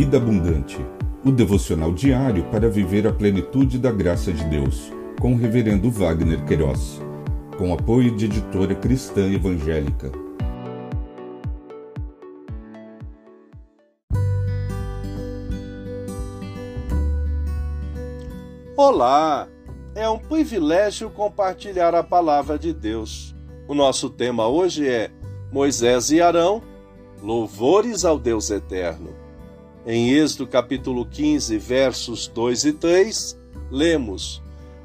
Vida Abundante, o devocional diário para viver a plenitude da graça de Deus, com o Reverendo Wagner Queiroz, com apoio de editora cristã evangélica. Olá! É um privilégio compartilhar a palavra de Deus. O nosso tema hoje é Moisés e Arão, louvores ao Deus eterno. Em Êxodo capítulo 15, versos 2 e 3, lemos: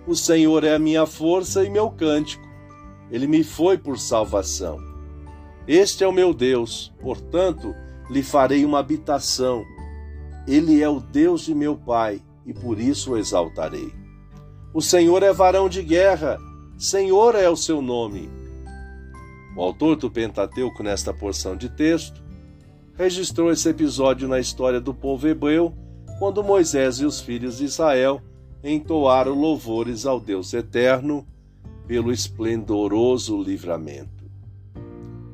O Senhor é a minha força e meu cântico. Ele me foi por salvação. Este é o meu Deus, portanto, lhe farei uma habitação. Ele é o Deus de meu pai, e por isso o exaltarei. O Senhor é varão de guerra, Senhor é o seu nome. O autor do Pentateuco, nesta porção de texto, registrou esse episódio na história do povo hebreu, quando Moisés e os filhos de Israel entoaram louvores ao Deus eterno pelo esplendoroso livramento.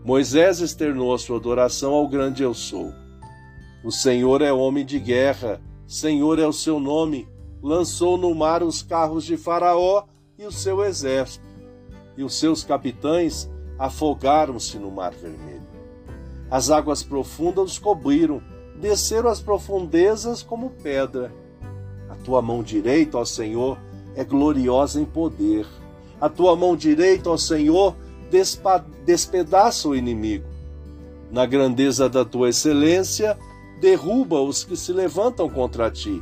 Moisés externou a sua adoração ao grande Eu Sou. O Senhor é homem de guerra, Senhor é o seu nome, lançou no mar os carros de Faraó e o seu exército, e os seus capitães afogaram-se no mar vermelho. As águas profundas os cobriram, desceram as profundezas como pedra. A tua mão direita, ó Senhor, é gloriosa em poder. A tua mão direita, ó Senhor, despedaça o inimigo. Na grandeza da tua excelência, derruba os que se levantam contra ti.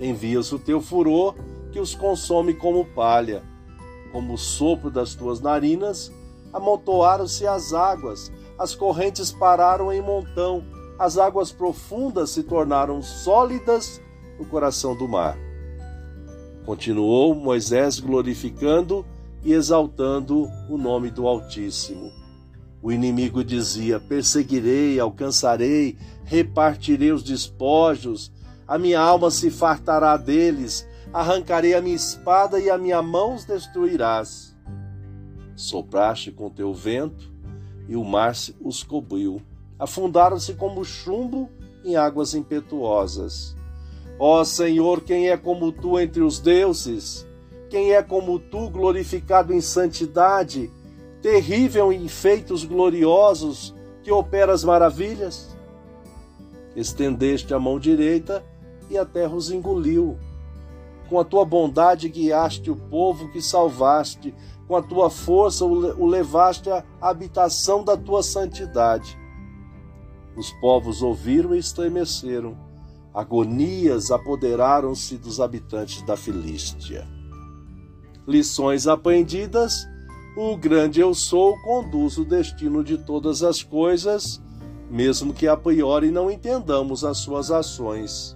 Envias o teu furor, que os consome como palha. Como o sopro das tuas narinas, amontoaram-se as águas, as correntes pararam em montão, as águas profundas se tornaram sólidas no coração do mar. Continuou Moisés glorificando e exaltando o nome do Altíssimo. O inimigo dizia: Perseguirei, alcançarei, repartirei os despojos, a minha alma se fartará deles, arrancarei a minha espada e a minha mão os destruirás. Sopraste com teu vento, e o mar os cobriu. Afundaram-se como chumbo em águas impetuosas. Ó Senhor, quem é como tu entre os deuses? Quem é como tu, glorificado em santidade, terrível em feitos gloriosos, que operas maravilhas? Estendeste a mão direita e a terra os engoliu. Com a tua bondade guiaste o povo que salvaste, com a tua força o levaste à habitação da tua santidade. Os povos ouviram e estremeceram. Agonias apoderaram-se dos habitantes da Filístia. Lições aprendidas: o grande eu sou conduz o destino de todas as coisas, mesmo que a priori não entendamos as suas ações.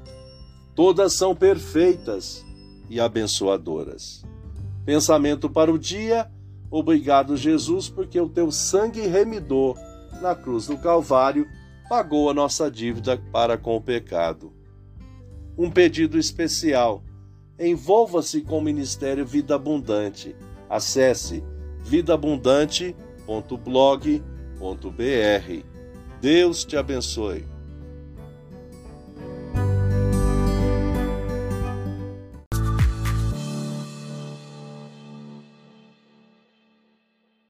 Todas são perfeitas e abençoadoras. Pensamento para o dia. Obrigado, Jesus, porque o teu sangue remidor na cruz do Calvário pagou a nossa dívida para com o pecado. Um pedido especial. Envolva-se com o Ministério Vida Abundante. Acesse vidaabundante.blog.br. Deus te abençoe.